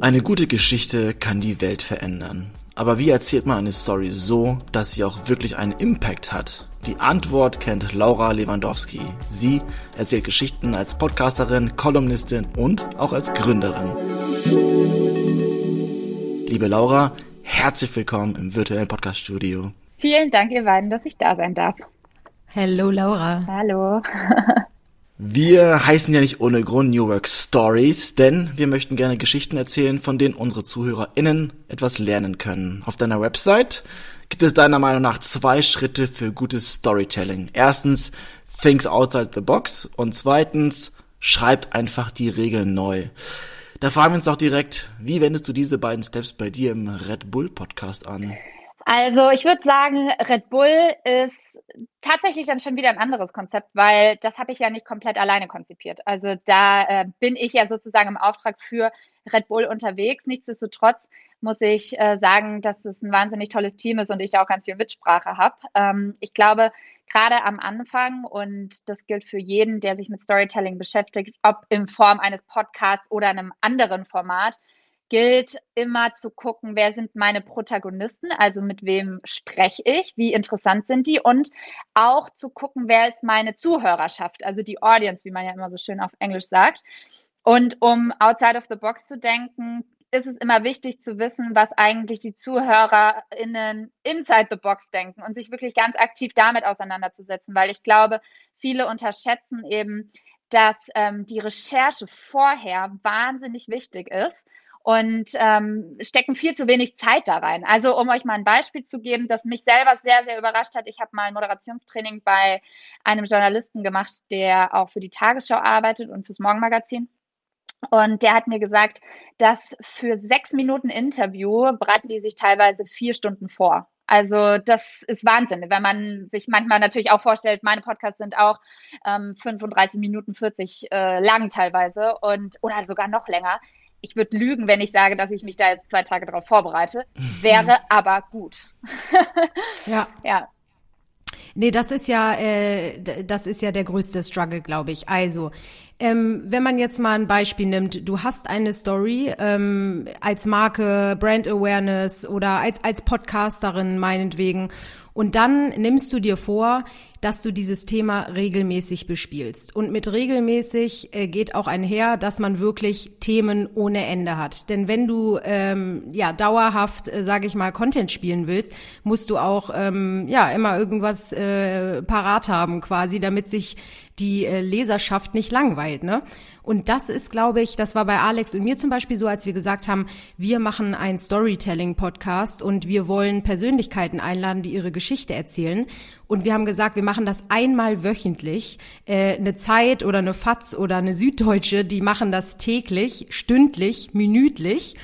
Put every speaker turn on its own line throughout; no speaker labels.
Eine gute Geschichte kann die Welt verändern. Aber wie erzählt man eine Story so, dass sie auch wirklich einen Impact hat? Die Antwort kennt Laura Lewandowski. Sie erzählt Geschichten als Podcasterin, Kolumnistin und auch als Gründerin. Liebe Laura, herzlich willkommen im virtuellen Podcaststudio.
Vielen Dank, ihr beiden, dass ich da sein darf.
Hallo Laura.
Hallo.
Wir heißen ja nicht ohne Grund New Work Stories, denn wir möchten gerne Geschichten erzählen, von denen unsere ZuhörerInnen etwas lernen können. Auf deiner Website gibt es deiner Meinung nach zwei Schritte für gutes Storytelling. Erstens, things outside the box und zweitens, schreib einfach die Regeln neu. Da fragen wir uns doch direkt, wie wendest du diese beiden Steps bei dir im Red Bull Podcast an?
Also ich würde sagen, Red Bull ist tatsächlich dann schon wieder ein anderes Konzept, weil das habe ich ja nicht komplett alleine konzipiert. Also da äh, bin ich ja sozusagen im Auftrag für Red Bull unterwegs. Nichtsdestotrotz muss ich äh, sagen, dass es ein wahnsinnig tolles Team ist und ich da auch ganz viel Mitsprache habe. Ähm, ich glaube, gerade am Anfang, und das gilt für jeden, der sich mit Storytelling beschäftigt, ob in Form eines Podcasts oder einem anderen Format, gilt immer zu gucken, wer sind meine Protagonisten, also mit wem spreche ich, wie interessant sind die und auch zu gucken, wer ist meine Zuhörerschaft, also die Audience, wie man ja immer so schön auf Englisch sagt. Und um outside of the box zu denken, ist es immer wichtig zu wissen, was eigentlich die ZuhörerInnen inside the box denken und sich wirklich ganz aktiv damit auseinanderzusetzen, weil ich glaube, viele unterschätzen eben, dass ähm, die Recherche vorher wahnsinnig wichtig ist und ähm, stecken viel zu wenig Zeit da rein. Also um euch mal ein Beispiel zu geben, das mich selber sehr, sehr überrascht hat. Ich habe mal ein Moderationstraining bei einem Journalisten gemacht, der auch für die Tagesschau arbeitet und fürs Morgenmagazin. Und der hat mir gesagt, dass für sechs Minuten Interview bereiten die sich teilweise vier Stunden vor. Also das ist Wahnsinn, wenn man sich manchmal natürlich auch vorstellt, meine Podcasts sind auch ähm, 35 Minuten 40 äh, lang teilweise und oder sogar noch länger ich würde lügen, wenn ich sage, dass ich mich da jetzt zwei Tage darauf vorbereite. Wäre aber gut.
ja. Ja. Nee, das ist ja, äh, das ist ja der größte Struggle, glaube ich. Also, ähm, wenn man jetzt mal ein Beispiel nimmt, du hast eine Story ähm, als Marke, Brand Awareness oder als als Podcasterin meinetwegen, und dann nimmst du dir vor, dass du dieses Thema regelmäßig bespielst. Und mit regelmäßig äh, geht auch einher, dass man wirklich Themen ohne Ende hat. Denn wenn du ähm, ja dauerhaft, äh, sage ich mal, Content spielen willst, musst du auch ähm, ja immer irgendwas äh, parat haben, quasi, damit sich die äh, Leserschaft nicht langweilt. Ne? Und das ist, glaube ich, das war bei Alex und mir zum Beispiel so, als wir gesagt haben, wir machen einen Storytelling-Podcast und wir wollen Persönlichkeiten einladen, die ihre Geschichte erzählen. Und wir haben gesagt, wir machen das einmal wöchentlich. Äh, eine Zeit oder eine Fatz oder eine Süddeutsche, die machen das täglich, stündlich, minütlich.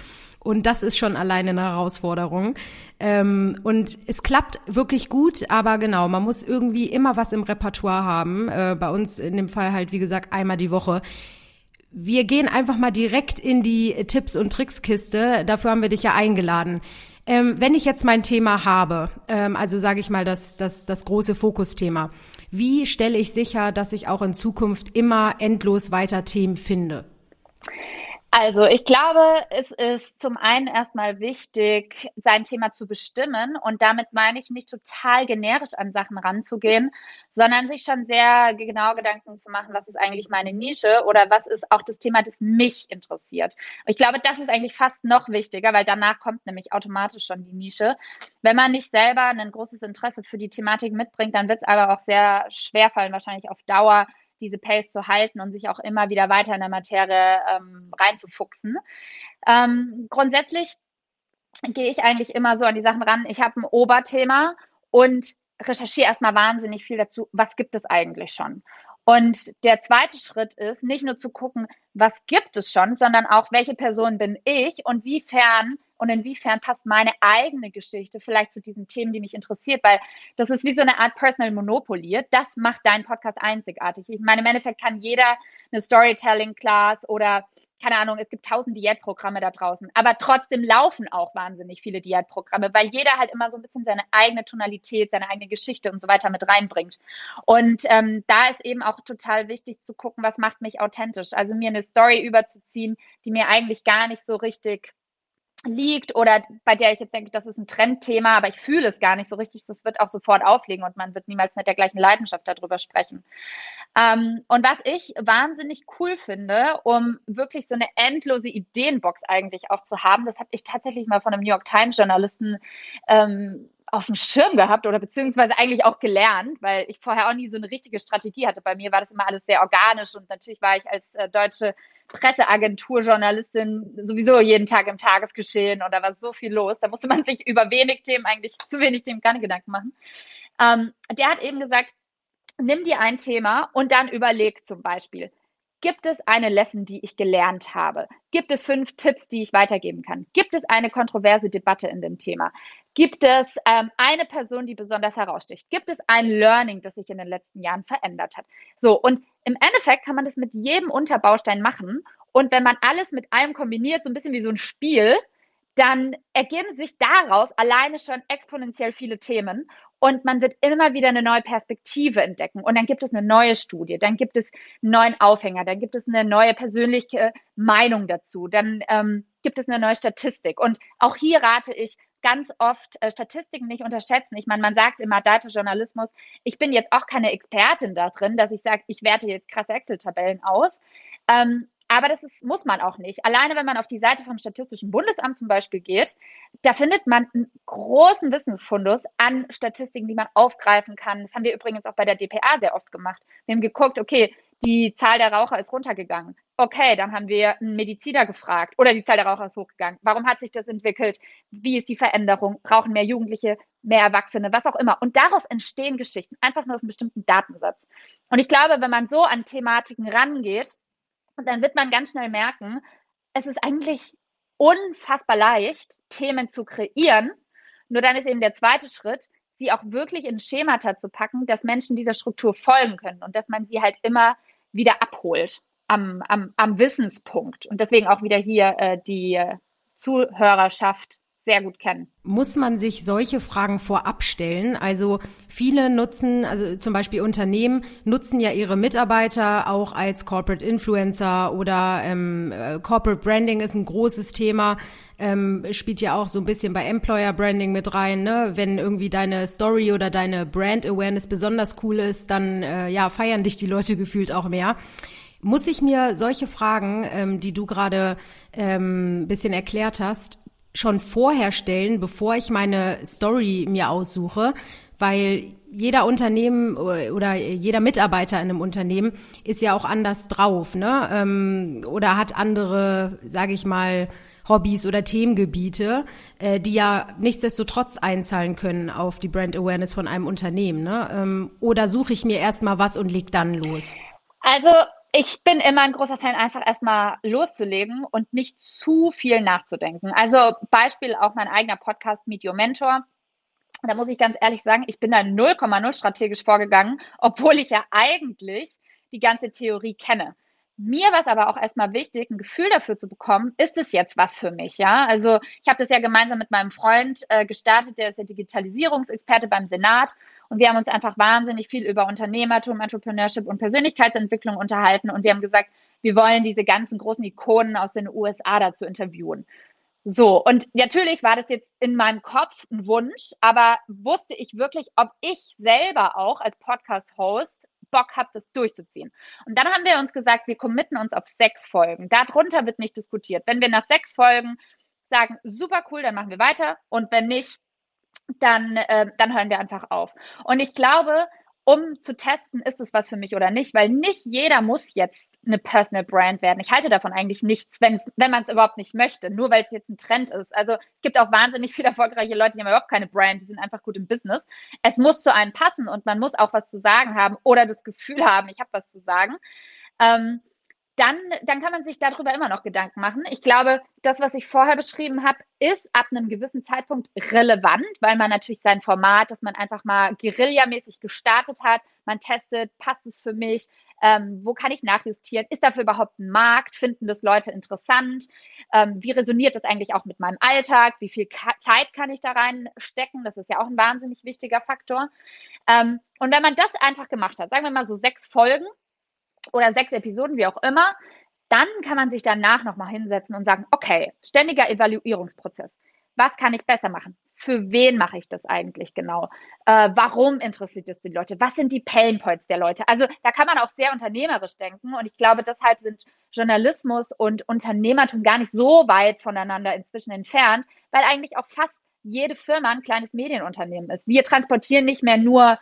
Und das ist schon alleine eine Herausforderung. Ähm, und es klappt wirklich gut, aber genau, man muss irgendwie immer was im Repertoire haben. Äh, bei uns in dem Fall halt, wie gesagt, einmal die Woche. Wir gehen einfach mal direkt in die Tipps- und Trickskiste. Dafür haben wir dich ja eingeladen. Ähm, wenn ich jetzt mein Thema habe, ähm, also sage ich mal das, das, das große Fokusthema, wie stelle ich sicher, dass ich auch in Zukunft immer endlos weiter Themen finde?
Also ich glaube, es ist zum einen erstmal wichtig, sein Thema zu bestimmen. Und damit meine ich nicht total generisch an Sachen ranzugehen, sondern sich schon sehr genau Gedanken zu machen, was ist eigentlich meine Nische oder was ist auch das Thema, das mich interessiert. Ich glaube, das ist eigentlich fast noch wichtiger, weil danach kommt nämlich automatisch schon die Nische. Wenn man nicht selber ein großes Interesse für die Thematik mitbringt, dann wird es aber auch sehr schwer fallen, wahrscheinlich auf Dauer diese Pace zu halten und sich auch immer wieder weiter in der Materie ähm, reinzufuchsen. Ähm, grundsätzlich gehe ich eigentlich immer so an die Sachen ran. Ich habe ein Oberthema und recherchiere erstmal wahnsinnig viel dazu, was gibt es eigentlich schon. Und der zweite Schritt ist, nicht nur zu gucken, was gibt es schon, sondern auch, welche Person bin ich und wiefern und inwiefern passt meine eigene Geschichte vielleicht zu diesen Themen, die mich interessiert, weil das ist wie so eine Art Personal Monopoly. Das macht deinen Podcast einzigartig. Ich meine, im Endeffekt kann jeder eine Storytelling-Class oder keine Ahnung, es gibt tausend Diätprogramme da draußen, aber trotzdem laufen auch wahnsinnig viele Diätprogramme, weil jeder halt immer so ein bisschen seine eigene Tonalität, seine eigene Geschichte und so weiter mit reinbringt. Und ähm, da ist eben auch total wichtig zu gucken, was macht mich authentisch. Also mir eine Story überzuziehen, die mir eigentlich gar nicht so richtig liegt oder bei der ich jetzt denke, das ist ein Trendthema, aber ich fühle es gar nicht so richtig, das wird auch sofort auflegen und man wird niemals mit der gleichen Leidenschaft darüber sprechen. Ähm, und was ich wahnsinnig cool finde, um wirklich so eine endlose Ideenbox eigentlich auch zu haben, das habe ich tatsächlich mal von einem New York Times Journalisten ähm, auf dem Schirm gehabt oder beziehungsweise eigentlich auch gelernt, weil ich vorher auch nie so eine richtige Strategie hatte. Bei mir war das immer alles sehr organisch und natürlich war ich als äh, deutsche Presseagenturjournalistin sowieso jeden Tag im Tagesgeschehen und da war so viel los. Da musste man sich über wenig Themen, eigentlich zu wenig Themen, keine Gedanken machen. Ähm, der hat eben gesagt, nimm dir ein Thema und dann überleg zum Beispiel, Gibt es eine Lesson, die ich gelernt habe? Gibt es fünf Tipps, die ich weitergeben kann? Gibt es eine kontroverse Debatte in dem Thema? Gibt es ähm, eine Person, die besonders heraussticht? Gibt es ein Learning, das sich in den letzten Jahren verändert hat? So, und im Endeffekt kann man das mit jedem Unterbaustein machen. Und wenn man alles mit allem kombiniert, so ein bisschen wie so ein Spiel, dann ergeben sich daraus alleine schon exponentiell viele Themen und man wird immer wieder eine neue Perspektive entdecken. Und dann gibt es eine neue Studie, dann gibt es einen neuen Aufhänger, dann gibt es eine neue persönliche Meinung dazu, dann ähm, gibt es eine neue Statistik. Und auch hier rate ich, ganz oft äh, Statistiken nicht unterschätzen. Ich meine, man sagt immer Data-Journalismus. Ich bin jetzt auch keine Expertin da drin, dass ich sage, ich werte jetzt krasse Excel-Tabellen aus. Ähm, aber das ist, muss man auch nicht. Alleine wenn man auf die Seite vom Statistischen Bundesamt zum Beispiel geht, da findet man einen großen Wissensfundus an Statistiken, die man aufgreifen kann. Das haben wir übrigens auch bei der DPA sehr oft gemacht. Wir haben geguckt, okay, die Zahl der Raucher ist runtergegangen. Okay, dann haben wir einen Mediziner gefragt oder die Zahl der Raucher ist hochgegangen. Warum hat sich das entwickelt? Wie ist die Veränderung? Rauchen mehr Jugendliche, mehr Erwachsene, was auch immer. Und daraus entstehen Geschichten, einfach nur aus einem bestimmten Datensatz. Und ich glaube, wenn man so an Thematiken rangeht, dann wird man ganz schnell merken, es ist eigentlich unfassbar leicht, Themen zu kreieren. Nur dann ist eben der zweite Schritt, sie auch wirklich in Schemata zu packen, dass Menschen dieser Struktur folgen können und dass man sie halt immer wieder abholt am, am, am Wissenspunkt. Und deswegen auch wieder hier äh, die Zuhörerschaft sehr gut kennen.
Muss man sich solche Fragen vorab stellen? Also viele nutzen, also zum Beispiel Unternehmen nutzen ja ihre Mitarbeiter auch als Corporate Influencer oder ähm, äh, Corporate Branding ist ein großes Thema, ähm, spielt ja auch so ein bisschen bei Employer Branding mit rein. Ne? Wenn irgendwie deine Story oder deine Brand Awareness besonders cool ist, dann äh, ja feiern dich die Leute gefühlt auch mehr. Muss ich mir solche Fragen, ähm, die du gerade ähm, bisschen erklärt hast, schon vorher stellen, bevor ich meine Story mir aussuche, weil jeder Unternehmen oder jeder Mitarbeiter in einem Unternehmen ist ja auch anders drauf, ne? Ähm, oder hat andere, sage ich mal, Hobbys oder Themengebiete, äh, die ja nichtsdestotrotz einzahlen können auf die Brand Awareness von einem Unternehmen, ne? Ähm, oder suche ich mir erstmal was und leg dann los?
Also ich bin immer ein großer Fan, einfach erstmal loszulegen und nicht zu viel nachzudenken. Also Beispiel auch mein eigener Podcast Meet Your Mentor. Da muss ich ganz ehrlich sagen, ich bin da 0,0 strategisch vorgegangen, obwohl ich ja eigentlich die ganze Theorie kenne. Mir war es aber auch erstmal wichtig, ein Gefühl dafür zu bekommen, ist es jetzt was für mich, ja? Also ich habe das ja gemeinsam mit meinem Freund äh, gestartet, der ist der Digitalisierungsexperte beim Senat und wir haben uns einfach wahnsinnig viel über Unternehmertum, Entrepreneurship und Persönlichkeitsentwicklung unterhalten und wir haben gesagt, wir wollen diese ganzen großen Ikonen aus den USA dazu interviewen. So, und natürlich war das jetzt in meinem Kopf ein Wunsch, aber wusste ich wirklich, ob ich selber auch als Podcast-Host Bock habt, das durchzuziehen. Und dann haben wir uns gesagt, wir committen uns auf sechs Folgen. Darunter wird nicht diskutiert. Wenn wir nach sechs Folgen sagen, super cool, dann machen wir weiter. Und wenn nicht, dann, äh, dann hören wir einfach auf. Und ich glaube, um zu testen, ist es was für mich oder nicht, weil nicht jeder muss jetzt eine Personal Brand werden. Ich halte davon eigentlich nichts, wenn man es überhaupt nicht möchte, nur weil es jetzt ein Trend ist. Also es gibt auch wahnsinnig viele erfolgreiche Leute, die haben überhaupt keine Brand, die sind einfach gut im Business. Es muss zu einem passen und man muss auch was zu sagen haben oder das Gefühl haben, ich habe was zu sagen. Ähm, dann, dann kann man sich darüber immer noch Gedanken machen. Ich glaube, das, was ich vorher beschrieben habe, ist ab einem gewissen Zeitpunkt relevant, weil man natürlich sein Format, das man einfach mal guerillamäßig gestartet hat, man testet, passt es für mich, Ähm, wo kann ich nachjustieren? Ist dafür überhaupt ein Markt? Finden das Leute interessant? Ähm, wie resoniert das eigentlich auch mit meinem Alltag? Wie viel Ka Zeit kann ich da reinstecken? Das ist ja auch ein wahnsinnig wichtiger Faktor. Ähm, und wenn man das einfach gemacht hat, sagen wir mal so sechs Folgen oder sechs Episoden, wie auch immer, dann kann man sich danach nochmal hinsetzen und sagen, okay, ständiger Evaluierungsprozess. Was kann ich besser machen? Für wen mache ich das eigentlich genau? Äh, warum interessiert es die Leute? Was sind die Pain Points der Leute? Also da kann man auch sehr unternehmerisch denken und ich glaube, deshalb sind Journalismus und Unternehmertum gar nicht so weit voneinander inzwischen entfernt, weil eigentlich auch fast jede Firma ein kleines Medienunternehmen ist. Wir transportieren nicht mehr nur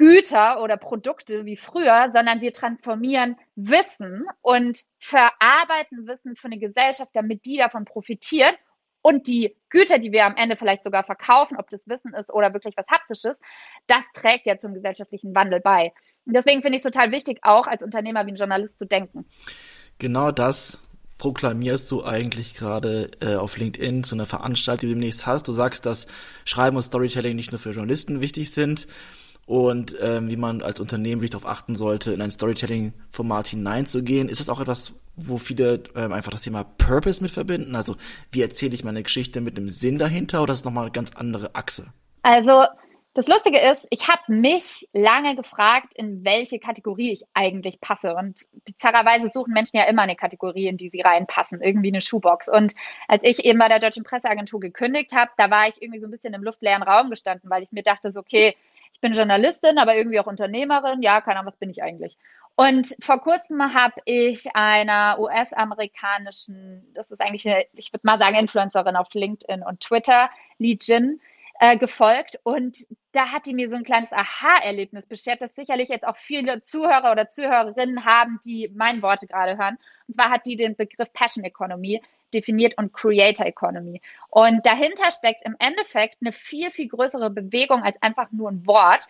Güter oder Produkte wie früher, sondern wir transformieren Wissen und verarbeiten Wissen für eine Gesellschaft, damit die davon profitiert. Und die Güter, die wir am Ende vielleicht sogar verkaufen, ob das Wissen ist oder wirklich was Haptisches, das trägt ja zum gesellschaftlichen Wandel bei. Und deswegen finde ich es total wichtig, auch als Unternehmer wie ein Journalist zu denken.
Genau das proklamierst du eigentlich gerade äh, auf LinkedIn zu einer Veranstaltung, die du demnächst hast. Du sagst, dass Schreiben und Storytelling nicht nur für Journalisten wichtig sind, und ähm, wie man als Unternehmen wirklich darauf achten sollte, in ein Storytelling-Format hineinzugehen. Ist das auch etwas, wo viele ähm, einfach das Thema Purpose mit verbinden? Also wie erzähle ich meine Geschichte mit einem Sinn dahinter oder ist das nochmal eine ganz andere Achse?
Also das Lustige ist, ich habe mich lange gefragt, in welche Kategorie ich eigentlich passe. Und bizarrerweise suchen Menschen ja immer eine Kategorie, in die sie reinpassen, irgendwie eine Schuhbox. Und als ich eben bei der Deutschen Presseagentur gekündigt habe, da war ich irgendwie so ein bisschen im luftleeren Raum gestanden, weil ich mir dachte, so, okay, ich bin Journalistin, aber irgendwie auch Unternehmerin. Ja, keine Ahnung, was bin ich eigentlich? Und vor kurzem habe ich einer US-amerikanischen, das ist eigentlich eine, ich würde mal sagen, Influencerin auf LinkedIn und Twitter, Lee Jin, äh, gefolgt. Und da hat die mir so ein kleines Aha-Erlebnis beschert, das sicherlich jetzt auch viele Zuhörer oder Zuhörerinnen haben, die meine Worte gerade hören. Und zwar hat die den Begriff Passion Economy definiert und Creator Economy. Und dahinter steckt im Endeffekt eine viel, viel größere Bewegung als einfach nur ein Wort.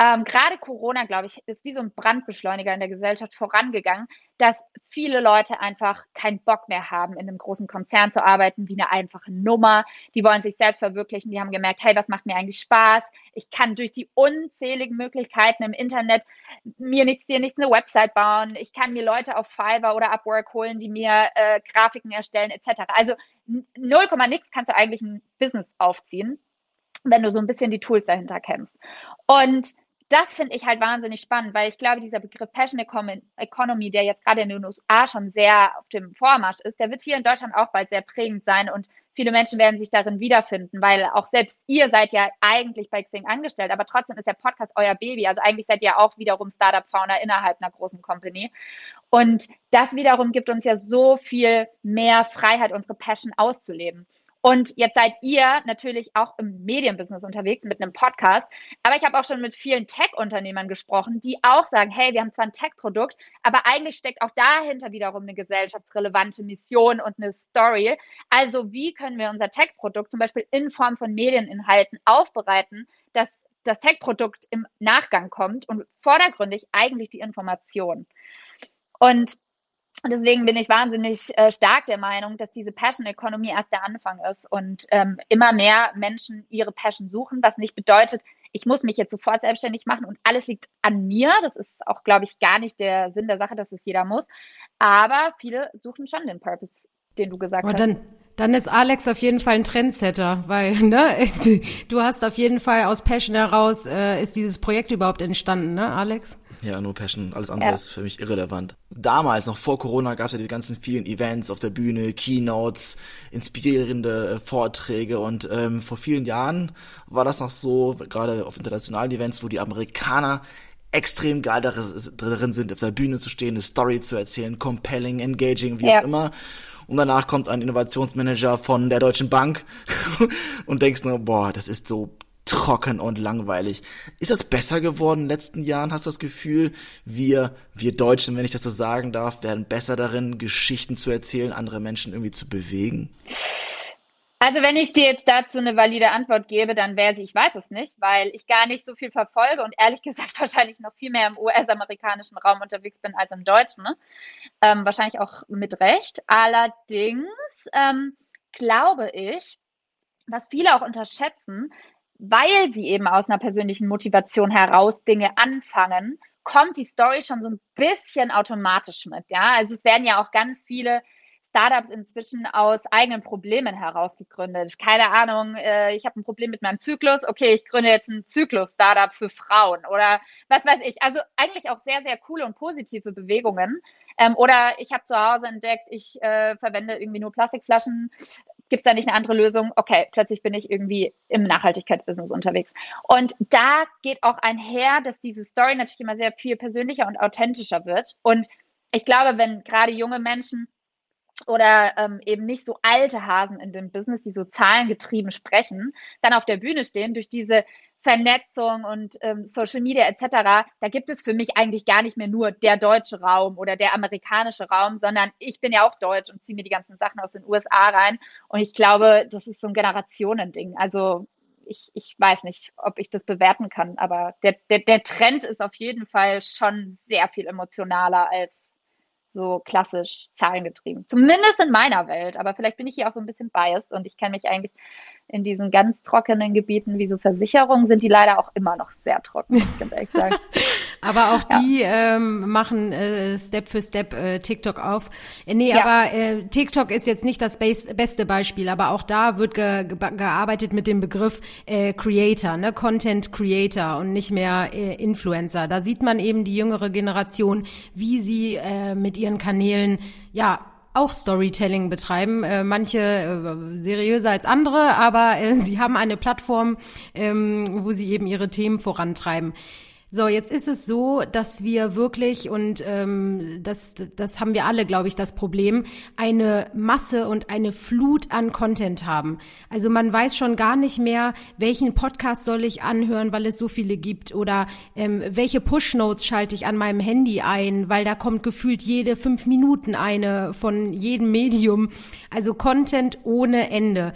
Ähm, Gerade Corona, glaube ich, ist wie so ein Brandbeschleuniger in der Gesellschaft vorangegangen, dass viele Leute einfach keinen Bock mehr haben, in einem großen Konzern zu arbeiten, wie eine einfache Nummer. Die wollen sich selbst verwirklichen. Die haben gemerkt, hey, was macht mir eigentlich Spaß? Ich kann durch die unzähligen Möglichkeiten im Internet mir nichts, dir nichts eine Website bauen. Ich kann mir Leute auf Fiverr oder Upwork holen, die mir äh, Grafiken erstellen, etc. Also 0, nix kannst du eigentlich ein Business aufziehen wenn du so ein bisschen die Tools dahinter kennst. Und das finde ich halt wahnsinnig spannend, weil ich glaube, dieser Begriff Passion Economy, der jetzt gerade in den USA schon sehr auf dem Vormarsch ist, der wird hier in Deutschland auch bald sehr prägend sein und viele Menschen werden sich darin wiederfinden, weil auch selbst ihr seid ja eigentlich bei Xing angestellt, aber trotzdem ist der Podcast euer Baby. Also eigentlich seid ihr auch wiederum Startup-Founder innerhalb einer großen Company. Und das wiederum gibt uns ja so viel mehr Freiheit, unsere Passion auszuleben. Und jetzt seid ihr natürlich auch im Medienbusiness unterwegs mit einem Podcast. Aber ich habe auch schon mit vielen Tech-Unternehmern gesprochen, die auch sagen, hey, wir haben zwar ein Tech-Produkt, aber eigentlich steckt auch dahinter wiederum eine gesellschaftsrelevante Mission und eine Story. Also wie können wir unser Tech-Produkt zum Beispiel in Form von Medieninhalten aufbereiten, dass das Tech-Produkt im Nachgang kommt und vordergründig eigentlich die Information. Und deswegen bin ich wahnsinnig äh, stark der Meinung, dass diese Passion Economy erst der Anfang ist und ähm, immer mehr Menschen ihre Passion suchen, was nicht bedeutet, ich muss mich jetzt sofort selbstständig machen und alles liegt an mir. Das ist auch, glaube ich, gar nicht der Sinn der Sache, dass es jeder muss. Aber viele suchen schon den Purpose, den du gesagt Aber hast.
Dann, dann ist Alex auf jeden Fall ein Trendsetter, weil ne, du hast auf jeden Fall aus Passion heraus äh, ist dieses Projekt überhaupt entstanden, ne, Alex?
Ja, nur Passion. Alles andere ja. ist für mich irrelevant. Damals, noch vor Corona, gab es ja die ganzen vielen Events auf der Bühne, Keynotes, inspirierende äh, Vorträge und ähm, vor vielen Jahren war das noch so, gerade auf internationalen Events, wo die Amerikaner extrem geil darin sind, auf der Bühne zu stehen, eine Story zu erzählen, compelling, engaging, wie ja. auch immer. Und danach kommt ein Innovationsmanager von der Deutschen Bank und denkst nur, boah, das ist so trocken und langweilig. Ist das besser geworden in den letzten Jahren? Hast du das Gefühl, wir, wir Deutschen, wenn ich das so sagen darf, werden besser darin, Geschichten zu erzählen, andere Menschen irgendwie zu bewegen?
Also wenn ich dir jetzt dazu eine valide Antwort gebe, dann wäre sie, ich weiß es nicht, weil ich gar nicht so viel verfolge und ehrlich gesagt wahrscheinlich noch viel mehr im US-amerikanischen Raum unterwegs bin als im deutschen. Ne? Ähm, wahrscheinlich auch mit Recht. Allerdings ähm, glaube ich, was viele auch unterschätzen, weil sie eben aus einer persönlichen Motivation heraus Dinge anfangen, bekommt die Story schon so ein bisschen automatisch mit. Ja, also es werden ja auch ganz viele Startups inzwischen aus eigenen Problemen heraus gegründet. Keine Ahnung, äh, ich habe ein Problem mit meinem Zyklus. Okay, ich gründe jetzt ein Zyklus-Startup für Frauen oder was weiß ich. Also eigentlich auch sehr, sehr coole und positive Bewegungen. Ähm, oder ich habe zu Hause entdeckt, ich äh, verwende irgendwie nur Plastikflaschen. Gibt es da nicht eine andere Lösung? Okay, plötzlich bin ich irgendwie im Nachhaltigkeitsbusiness unterwegs. Und da geht auch einher, dass diese Story natürlich immer sehr viel persönlicher und authentischer wird. Und ich glaube, wenn gerade junge Menschen oder ähm, eben nicht so alte Hasen in dem Business, die so zahlengetrieben sprechen, dann auf der Bühne stehen durch diese Vernetzung und ähm, Social Media etc., da gibt es für mich eigentlich gar nicht mehr nur der deutsche Raum oder der amerikanische Raum, sondern ich bin ja auch deutsch und ziehe mir die ganzen Sachen aus den USA rein. Und ich glaube, das ist so ein Generationending. Also ich, ich weiß nicht, ob ich das bewerten kann, aber der, der, der Trend ist auf jeden Fall schon sehr viel emotionaler als so klassisch zahlengetrieben. Zumindest in meiner Welt. Aber vielleicht bin ich hier auch so ein bisschen biased und ich kenne mich eigentlich in diesen ganz trockenen Gebieten wie so Versicherungen sind die leider auch immer noch sehr trocken, muss ich ganz ehrlich sagen.
aber auch ja. die ähm, machen äh, Step für Step äh, TikTok auf. Äh, nee, ja. aber äh, TikTok ist jetzt nicht das beste Beispiel, aber auch da wird ge ge gearbeitet mit dem Begriff äh, Creator, ne, Content Creator und nicht mehr äh, Influencer. Da sieht man eben die jüngere Generation, wie sie äh, mit ihren Kanälen ja auch Storytelling betreiben, äh, manche äh, seriöser als andere, aber äh, sie haben eine Plattform, ähm, wo sie eben ihre Themen vorantreiben. So, jetzt ist es so, dass wir wirklich, und ähm, das, das haben wir alle, glaube ich, das Problem, eine Masse und eine Flut an Content haben. Also man weiß schon gar nicht mehr, welchen Podcast soll ich anhören, weil es so viele gibt, oder ähm, welche Push-Notes schalte ich an meinem Handy ein, weil da kommt gefühlt jede fünf Minuten eine von jedem Medium. Also Content ohne Ende.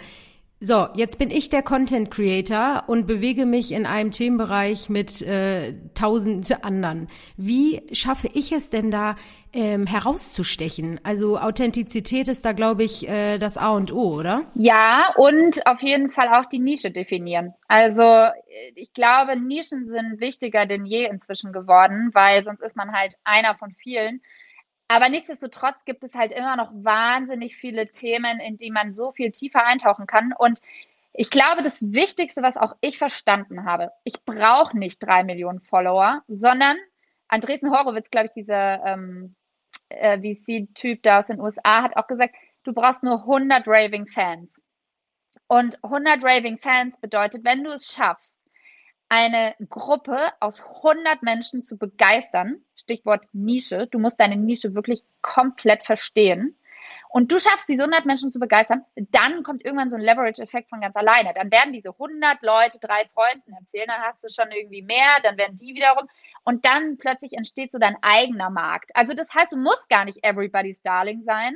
So, jetzt bin ich der Content Creator und bewege mich in einem Themenbereich mit äh, tausend anderen. Wie schaffe ich es denn da ähm, herauszustechen? Also Authentizität ist da, glaube ich, äh, das A und O, oder?
Ja, und auf jeden Fall auch die Nische definieren. Also äh, ich glaube, Nischen sind wichtiger denn je inzwischen geworden, weil sonst ist man halt einer von vielen. Aber nichtsdestotrotz gibt es halt immer noch wahnsinnig viele Themen, in die man so viel tiefer eintauchen kann. Und ich glaube, das Wichtigste, was auch ich verstanden habe, ich brauche nicht drei Millionen Follower, sondern Andresen Horowitz, glaube ich, dieser ähm, äh, VC-Typ da aus den USA, hat auch gesagt, du brauchst nur 100 Raving Fans. Und 100 Raving Fans bedeutet, wenn du es schaffst, eine Gruppe aus 100 Menschen zu begeistern, Stichwort Nische, du musst deine Nische wirklich komplett verstehen, und du schaffst diese 100 Menschen zu begeistern, dann kommt irgendwann so ein Leverage-Effekt von ganz alleine. Dann werden diese 100 Leute drei Freunden erzählen, dann hast du schon irgendwie mehr, dann werden die wiederum und dann plötzlich entsteht so dein eigener Markt. Also das heißt, du musst gar nicht everybody's darling sein,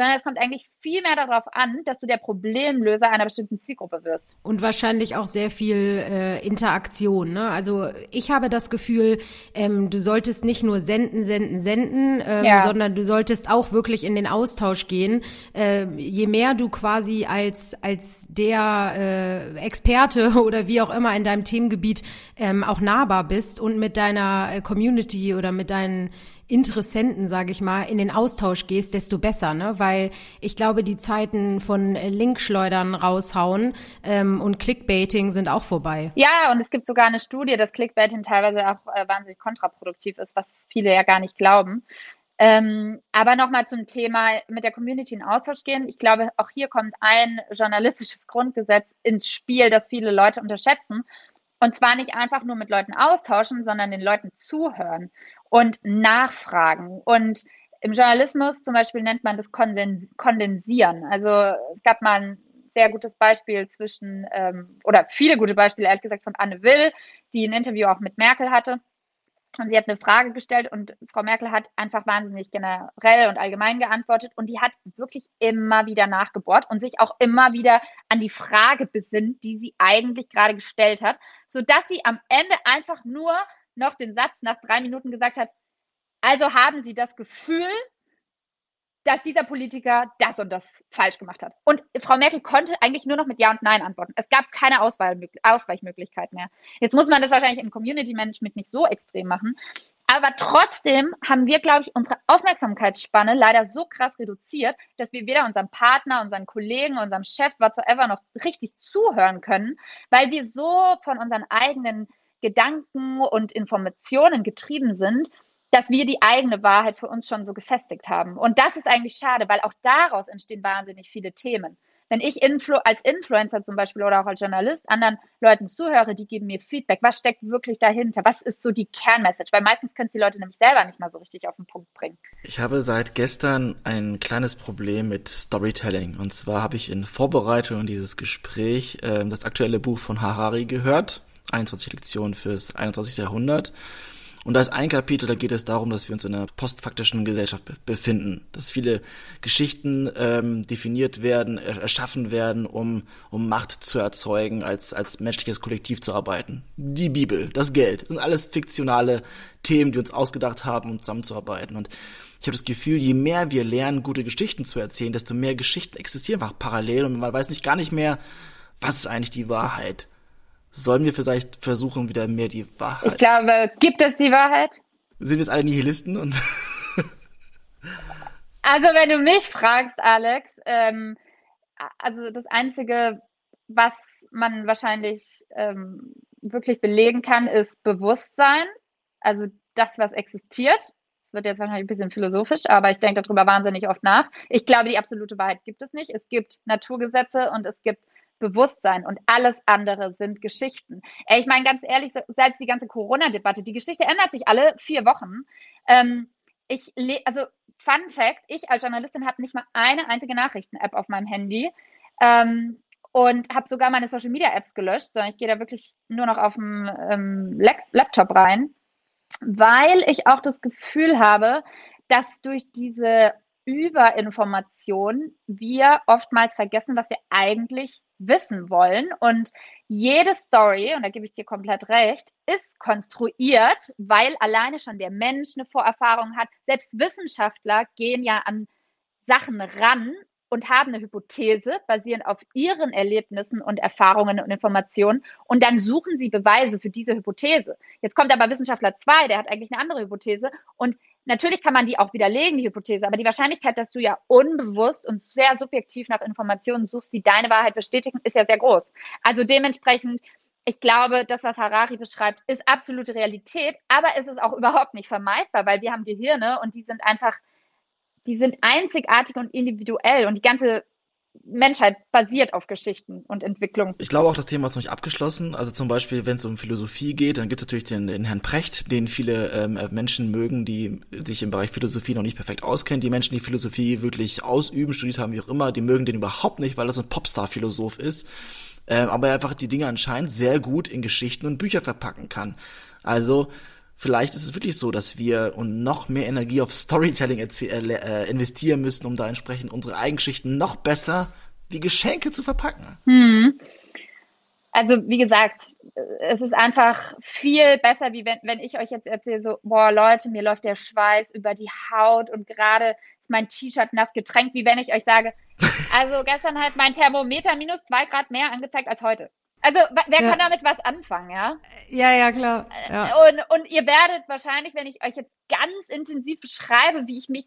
sondern es kommt eigentlich viel mehr darauf an, dass du der Problemlöser einer bestimmten Zielgruppe wirst.
Und wahrscheinlich auch sehr viel äh, Interaktion. Ne? Also ich habe das Gefühl, ähm, du solltest nicht nur senden, senden, senden, ähm, ja. sondern du solltest auch wirklich in den Austausch gehen. Äh, je mehr du quasi als als der äh, Experte oder wie auch immer in deinem Themengebiet ähm, auch nahbar bist und mit deiner äh, Community oder mit deinen Interessenten, sage ich mal, in den Austausch gehst, desto besser, ne? Weil ich glaube, die Zeiten von Linkschleudern raushauen ähm, und Clickbaiting sind auch vorbei.
Ja, und es gibt sogar eine Studie, dass Clickbaiting teilweise auch äh, wahnsinnig kontraproduktiv ist, was viele ja gar nicht glauben. Ähm, aber nochmal zum Thema mit der Community in Austausch gehen. Ich glaube, auch hier kommt ein journalistisches Grundgesetz ins Spiel, das viele Leute unterschätzen. Und zwar nicht einfach nur mit Leuten austauschen, sondern den Leuten zuhören und nachfragen. Und im Journalismus zum Beispiel nennt man das Kondensieren. Also es gab mal ein sehr gutes Beispiel zwischen, ähm, oder viele gute Beispiele, ehrlich gesagt, von Anne Will, die ein Interview auch mit Merkel hatte. Und sie hat eine Frage gestellt und Frau Merkel hat einfach wahnsinnig generell und allgemein geantwortet. Und die hat wirklich immer wieder nachgebohrt und sich auch immer wieder an die Frage besinnt, die sie eigentlich gerade gestellt hat, sodass sie am Ende einfach nur noch den Satz nach drei Minuten gesagt hat, also haben Sie das Gefühl, dass dieser Politiker das und das falsch gemacht hat. Und Frau Merkel konnte eigentlich nur noch mit Ja und Nein antworten. Es gab keine Auswahl, Ausweichmöglichkeit mehr. Jetzt muss man das wahrscheinlich im Community Management nicht so extrem machen. Aber trotzdem haben wir, glaube ich, unsere Aufmerksamkeitsspanne leider so krass reduziert, dass wir weder unserem Partner, unseren Kollegen, unserem Chef, whatsoever noch richtig zuhören können, weil wir so von unseren eigenen Gedanken und Informationen getrieben sind, dass wir die eigene Wahrheit für uns schon so gefestigt haben. Und das ist eigentlich schade, weil auch daraus entstehen wahnsinnig viele Themen. Wenn ich Influ als Influencer zum Beispiel oder auch als Journalist anderen Leuten zuhöre, die geben mir Feedback. Was steckt wirklich dahinter? Was ist so die Kernmessage? Weil meistens können es die Leute nämlich selber nicht mal so richtig auf den Punkt bringen.
Ich habe seit gestern ein kleines Problem mit Storytelling. Und zwar habe ich in Vorbereitung dieses Gespräch äh, das aktuelle Buch von Harari gehört. 21 Lektionen fürs 21. Jahrhundert. Und da ist ein Kapitel, da geht es darum, dass wir uns in einer postfaktischen Gesellschaft be befinden, dass viele Geschichten ähm, definiert werden, erschaffen werden, um, um Macht zu erzeugen, als, als menschliches Kollektiv zu arbeiten. Die Bibel, das Geld, das sind alles fiktionale Themen, die uns ausgedacht haben, um zusammenzuarbeiten. Und ich habe das Gefühl, je mehr wir lernen, gute Geschichten zu erzählen, desto mehr Geschichten existieren einfach parallel und man weiß nicht gar nicht mehr, was ist eigentlich die Wahrheit sollen wir vielleicht versuchen, wieder mehr die Wahrheit.
Ich glaube, gibt es die Wahrheit?
Sind jetzt alle Nihilisten und.
also, wenn du mich fragst, Alex, ähm, also das Einzige, was man wahrscheinlich ähm, wirklich belegen kann, ist Bewusstsein. Also das, was existiert. Das wird jetzt wahrscheinlich ein bisschen philosophisch, aber ich denke darüber wahnsinnig oft nach. Ich glaube, die absolute Wahrheit gibt es nicht. Es gibt Naturgesetze und es gibt Bewusstsein und alles andere sind Geschichten. Ich meine, ganz ehrlich, selbst die ganze Corona-Debatte, die Geschichte ändert sich alle vier Wochen. Ähm, ich, also Fun Fact, ich als Journalistin habe nicht mal eine einzige Nachrichten-App auf meinem Handy ähm, und habe sogar meine Social-Media-Apps gelöscht, sondern ich gehe da wirklich nur noch auf dem ähm, Laptop rein, weil ich auch das Gefühl habe, dass durch diese Überinformation wir oftmals vergessen, was wir eigentlich wissen wollen. Und jede Story, und da gebe ich dir komplett recht, ist konstruiert, weil alleine schon der Mensch eine Vorerfahrung hat. Selbst Wissenschaftler gehen ja an Sachen ran und haben eine Hypothese basierend auf ihren Erlebnissen und Erfahrungen und Informationen und dann suchen sie Beweise für diese Hypothese. Jetzt kommt aber Wissenschaftler 2, der hat eigentlich eine andere Hypothese und Natürlich kann man die auch widerlegen, die Hypothese, aber die Wahrscheinlichkeit, dass du ja unbewusst und sehr subjektiv nach Informationen suchst, die deine Wahrheit bestätigen, ist ja sehr groß. Also dementsprechend, ich glaube, das, was Harari beschreibt, ist absolute Realität, aber es ist auch überhaupt nicht vermeidbar, weil wir haben Gehirne und die sind einfach, die sind einzigartig und individuell und die ganze Menschheit basiert auf Geschichten und Entwicklung.
Ich glaube auch, das Thema ist noch nicht abgeschlossen. Also zum Beispiel, wenn es um Philosophie geht, dann gibt es natürlich den, den Herrn Precht, den viele ähm, Menschen mögen, die sich im Bereich Philosophie noch nicht perfekt auskennen. Die Menschen, die Philosophie wirklich ausüben, studiert haben, wie auch immer, die mögen den überhaupt nicht, weil das ein Popstar-Philosoph ist. Ähm, aber er einfach die Dinge anscheinend sehr gut in Geschichten und Bücher verpacken kann. Also vielleicht ist es wirklich so, dass wir und noch mehr Energie auf Storytelling äh, äh, investieren müssen, um da entsprechend unsere Eigengeschichten noch besser wie Geschenke zu verpacken.
Hm. Also wie gesagt, es ist einfach viel besser, wie wenn, wenn ich euch jetzt erzähle, so, boah Leute, mir läuft der Schweiß über die Haut und gerade ist mein T-Shirt nass getränkt, wie wenn ich euch sage, also gestern hat mein Thermometer minus zwei Grad mehr angezeigt als heute. Also wer ja. kann damit was anfangen, ja?
Ja, ja, klar. Ja.
Und, und ihr werdet wahrscheinlich, wenn ich euch jetzt ganz intensiv beschreibe, wie ich mich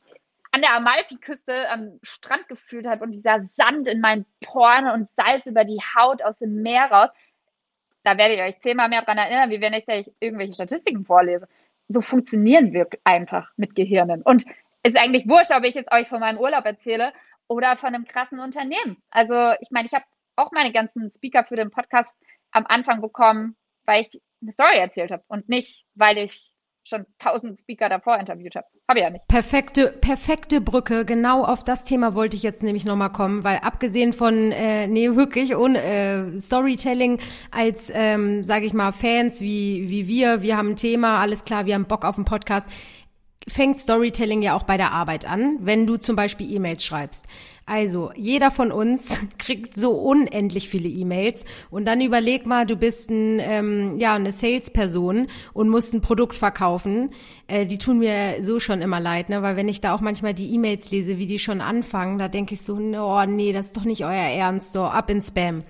an der Amalfiküste am Strand gefühlt habe und dieser Sand in meinen Poren und Salz über die Haut aus dem Meer raus, da werdet ihr euch zehnmal mehr dran erinnern, wie wenn ich euch irgendwelche Statistiken vorlese. So funktionieren wir einfach mit Gehirnen. Und es ist eigentlich wurscht, ob ich jetzt euch von meinem Urlaub erzähle oder von einem krassen Unternehmen. Also ich meine, ich habe auch meine ganzen Speaker für den Podcast am Anfang bekommen, weil ich eine Story erzählt habe und nicht, weil ich schon tausend Speaker davor interviewt habe. Habe ich ja nicht.
Perfekte, perfekte Brücke. Genau auf das Thema wollte ich jetzt nämlich nochmal kommen, weil abgesehen von, äh, nee, wirklich ohne äh, Storytelling als, ähm, sage ich mal, Fans wie, wie wir, wir haben ein Thema, alles klar, wir haben Bock auf einen Podcast fängt Storytelling ja auch bei der Arbeit an, wenn du zum Beispiel E-Mails schreibst. Also, jeder von uns kriegt so unendlich viele E-Mails und dann überleg mal, du bist ein, ähm, ja, eine Salesperson und musst ein Produkt verkaufen. Äh, die tun mir so schon immer leid, ne? weil wenn ich da auch manchmal die E-Mails lese, wie die schon anfangen, da denke ich so, oh nee, das ist doch nicht euer Ernst, so ab in Spam.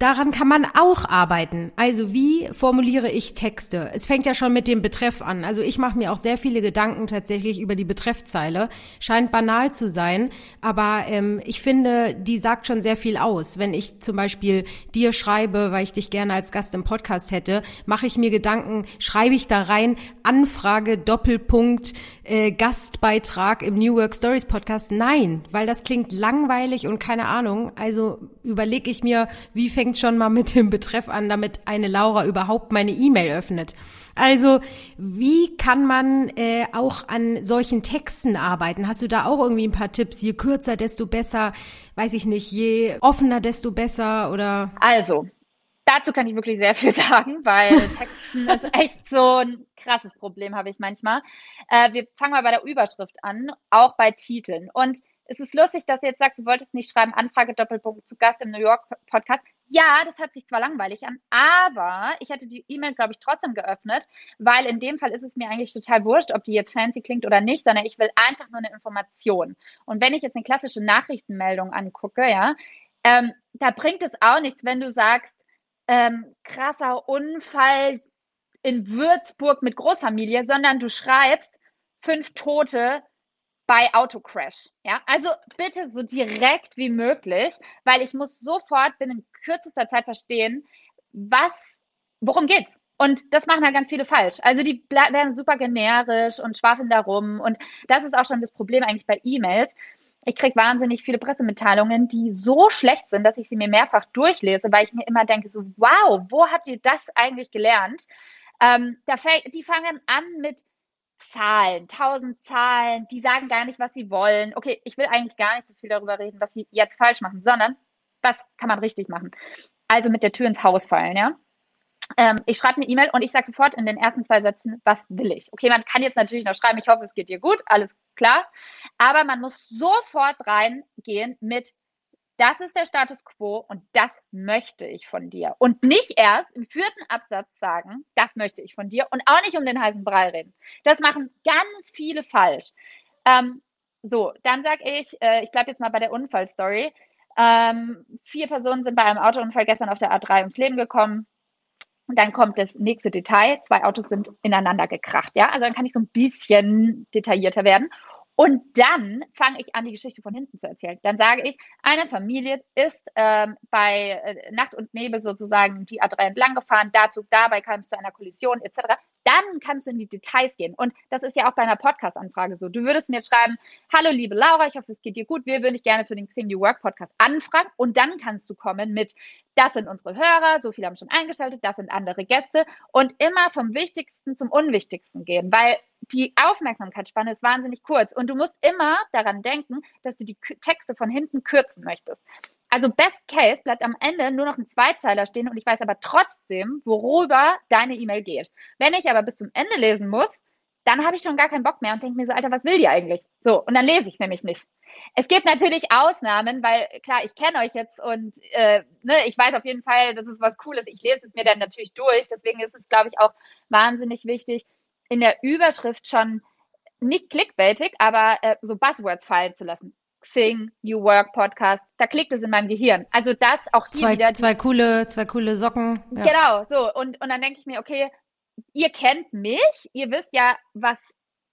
Daran kann man auch arbeiten. Also wie formuliere ich Texte? Es fängt ja schon mit dem Betreff an. Also ich mache mir auch sehr viele Gedanken tatsächlich über die Betreffzeile. Scheint banal zu sein, aber ähm, ich finde, die sagt schon sehr viel aus. Wenn ich zum Beispiel dir schreibe, weil ich dich gerne als Gast im Podcast hätte, mache ich mir Gedanken, schreibe ich da rein Anfrage Doppelpunkt äh, Gastbeitrag im New Work Stories Podcast? Nein, weil das klingt langweilig und keine Ahnung. Also überlege ich mir, wie fängt fängt schon mal mit dem Betreff an, damit eine Laura überhaupt meine E-Mail öffnet. Also, wie kann man äh, auch an solchen Texten arbeiten? Hast du da auch irgendwie ein paar Tipps? Je kürzer, desto besser, weiß ich nicht, je offener, desto besser oder?
Also, dazu kann ich wirklich sehr viel sagen, weil Texten ist echt so ein krasses Problem, habe ich manchmal. Äh, wir fangen mal bei der Überschrift an, auch bei Titeln. Und es ist lustig, dass du jetzt sagst, du wolltest nicht schreiben, Anfrage Doppelpunkt zu Gast im New York Podcast ja, das hört sich zwar langweilig an, aber ich hätte die E-Mail, glaube ich, trotzdem geöffnet, weil in dem Fall ist es mir eigentlich total wurscht, ob die jetzt fancy klingt oder nicht, sondern ich will einfach nur eine Information. Und wenn ich jetzt eine klassische Nachrichtenmeldung angucke, ja, ähm, da bringt es auch nichts, wenn du sagst, ähm, krasser Unfall in Würzburg mit Großfamilie, sondern du schreibst fünf Tote bei Autocrash. Ja, also bitte so direkt wie möglich, weil ich muss sofort binnen kürzester Zeit verstehen, was, worum geht's. Und das machen halt ganz viele falsch. Also die werden super generisch und schwafeln darum. Und das ist auch schon das Problem eigentlich bei E-Mails. Ich kriege wahnsinnig viele Pressemitteilungen, die so schlecht sind, dass ich sie mir mehrfach durchlese, weil ich mir immer denke, so, wow, wo habt ihr das eigentlich gelernt? Ähm, da die fangen an mit Zahlen, tausend Zahlen, die sagen gar nicht, was sie wollen. Okay, ich will eigentlich gar nicht so viel darüber reden, was sie jetzt falsch machen, sondern was kann man richtig machen. Also mit der Tür ins Haus fallen, ja. Ähm, ich schreibe eine E-Mail und ich sage sofort in den ersten zwei Sätzen, was will ich. Okay, man kann jetzt natürlich noch schreiben, ich hoffe, es geht dir gut, alles klar. Aber man muss sofort reingehen mit, das ist der Status quo und das möchte ich von dir. Und nicht erst im vierten Absatz sagen, das möchte ich von dir und auch nicht um den heißen Brei reden. Das machen ganz viele falsch. Ähm, so, dann sage ich, äh, ich bleibe jetzt mal bei der Unfallstory. Ähm, vier Personen sind bei einem Autounfall gestern auf der A3 ums Leben gekommen. Und dann kommt das nächste Detail. Zwei Autos sind ineinander gekracht. Ja, also dann kann ich so ein bisschen detaillierter werden. Und dann fange ich an, die Geschichte von hinten zu erzählen. Dann sage ich, eine Familie ist ähm, bei äh, Nacht und Nebel sozusagen die A3 entlang gefahren, dazu, dabei kam es zu einer Kollision etc dann kannst du in die Details gehen. Und das ist ja auch bei einer Podcast-Anfrage so. Du würdest mir schreiben, hallo liebe Laura, ich hoffe, es geht dir gut. Wir würden dich gerne für den Xing New Work Podcast anfragen. Und dann kannst du kommen mit, das sind unsere Hörer, so viele haben schon eingeschaltet, das sind andere Gäste. Und immer vom Wichtigsten zum Unwichtigsten gehen, weil die Aufmerksamkeitsspanne ist wahnsinnig kurz. Und du musst immer daran denken, dass du die Texte von hinten kürzen möchtest. Also Best Case bleibt am Ende nur noch ein Zweizeiler stehen und ich weiß aber trotzdem, worüber deine E-Mail geht. Wenn ich aber bis zum Ende lesen muss, dann habe ich schon gar keinen Bock mehr und denke mir so, Alter, was will die eigentlich? So, und dann lese ich nämlich nicht. Es gibt natürlich Ausnahmen, weil klar, ich kenne euch jetzt und äh, ne, ich weiß auf jeden Fall, das ist was Cooles. Ich lese es mir dann natürlich durch. Deswegen ist es, glaube ich, auch wahnsinnig wichtig, in der Überschrift schon nicht clickbaitig, aber äh, so Buzzwords fallen zu lassen. Xing, New Work Podcast, da klickt es in meinem Gehirn. Also das auch hier
zwei,
wieder.
Zwei coole, zwei coole Socken.
Ja. Genau, so. Und, und dann denke ich mir, okay, ihr kennt mich, ihr wisst ja, was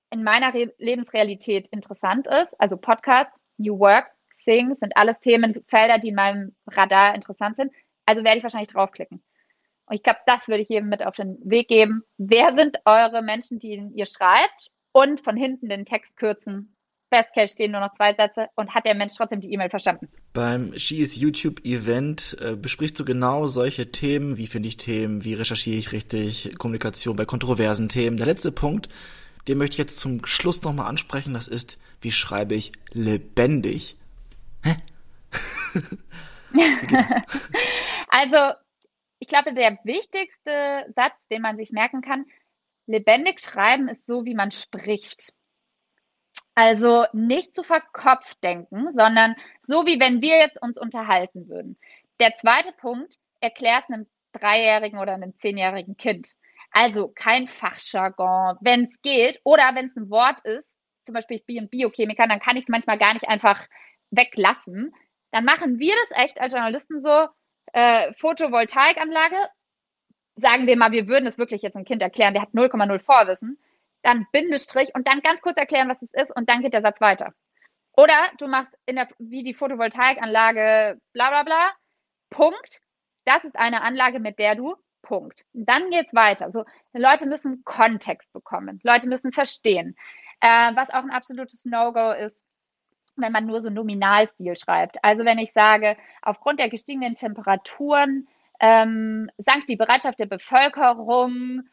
in meiner Re Lebensrealität interessant ist. Also Podcast, New Work, Xing sind alles Themenfelder, die in meinem Radar interessant sind. Also werde ich wahrscheinlich draufklicken. Und ich glaube, das würde ich jedem mit auf den Weg geben. Wer sind eure Menschen, die ihr schreibt? Und von hinten den Text kürzen Best Case stehen nur noch zwei Sätze und hat der Mensch trotzdem die E-Mail verstanden.
Beim She YouTube Event äh, besprichst du genau solche Themen, wie finde ich Themen, wie recherchiere ich richtig, Kommunikation bei kontroversen Themen. Der letzte Punkt, den möchte ich jetzt zum Schluss nochmal ansprechen, das ist, wie schreibe ich lebendig? Hä?
also, ich glaube, der wichtigste Satz, den man sich merken kann, lebendig schreiben ist so, wie man spricht. Also nicht zu verkopft denken, sondern so wie wenn wir jetzt uns unterhalten würden. Der zweite Punkt, erklär es einem Dreijährigen oder einem Zehnjährigen Kind. Also kein Fachjargon, wenn es geht oder wenn es ein Wort ist, zum Beispiel ich bin Biochemiker, dann kann ich es manchmal gar nicht einfach weglassen. Dann machen wir das echt als Journalisten so, äh, Photovoltaikanlage, sagen wir mal, wir würden es wirklich jetzt einem Kind erklären, der hat 0,0 Vorwissen, dann Bindestrich und dann ganz kurz erklären, was es ist und dann geht der Satz weiter. Oder du machst in der, wie die Photovoltaikanlage bla bla bla, Punkt. Das ist eine Anlage, mit der du Punkt. Und dann geht's weiter. So, Leute müssen Kontext bekommen. Leute müssen verstehen. Äh, was auch ein absolutes No-Go ist, wenn man nur so Nominalstil schreibt. Also wenn ich sage, aufgrund der gestiegenen Temperaturen ähm, sank die Bereitschaft der Bevölkerung,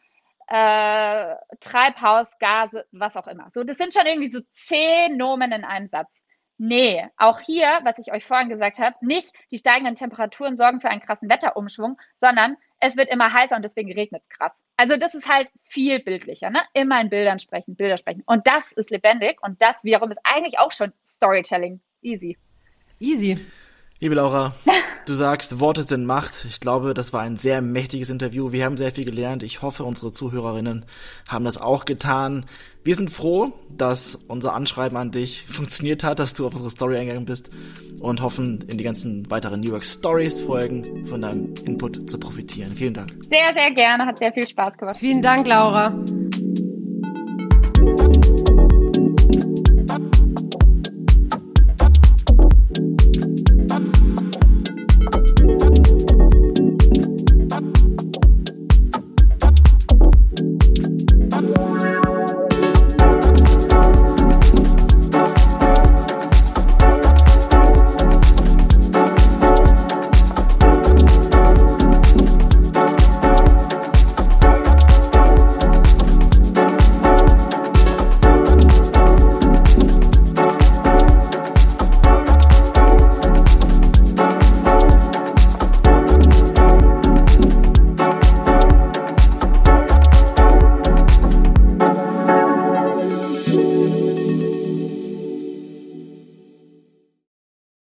äh, Treibhausgase, was auch immer. So, das sind schon irgendwie so zehn Nomen in einem Satz. Nee, auch hier, was ich euch vorhin gesagt habe, nicht die steigenden Temperaturen sorgen für einen krassen Wetterumschwung, sondern es wird immer heißer und deswegen regnet es krass. Also das ist halt viel bildlicher, ne? Immer in Bildern sprechen, Bilder sprechen. Und das ist lebendig und das wiederum ist eigentlich auch schon Storytelling. Easy.
Easy.
Liebe Laura, du sagst, Worte sind Macht. Ich glaube, das war ein sehr mächtiges Interview. Wir haben sehr viel gelernt. Ich hoffe, unsere Zuhörerinnen haben das auch getan. Wir sind froh, dass unser Anschreiben an dich funktioniert hat, dass du auf unsere Story eingegangen bist und hoffen, in die ganzen weiteren New York Stories Folgen von deinem Input zu profitieren. Vielen Dank.
Sehr, sehr gerne. Hat sehr viel Spaß gemacht.
Vielen Dank, Laura.